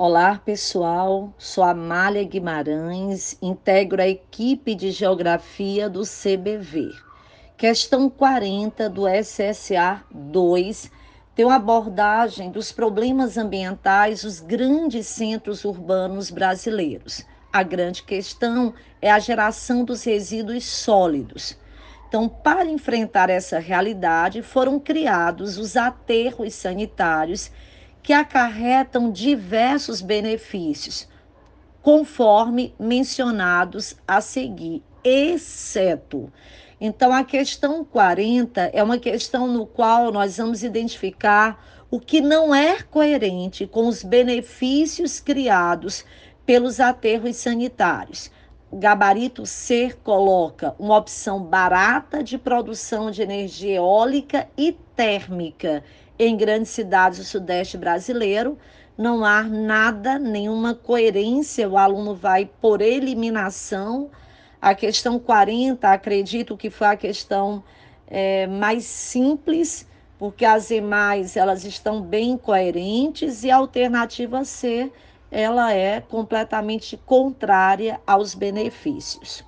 Olá, pessoal. Sou Amália Guimarães, integro a equipe de Geografia do CBV. Questão 40 do SSA 2 tem uma abordagem dos problemas ambientais dos grandes centros urbanos brasileiros. A grande questão é a geração dos resíduos sólidos. Então, para enfrentar essa realidade, foram criados os aterros sanitários que acarretam diversos benefícios, conforme mencionados a seguir, exceto. Então, a questão 40 é uma questão no qual nós vamos identificar o que não é coerente com os benefícios criados pelos aterros sanitários. O gabarito C coloca uma opção barata de produção de energia eólica e térmica em grandes cidades do Sudeste brasileiro, não há nada, nenhuma coerência, o aluno vai por eliminação. A questão 40, acredito que foi a questão é, mais simples, porque as demais elas estão bem coerentes e a alternativa C ela é completamente contrária aos benefícios.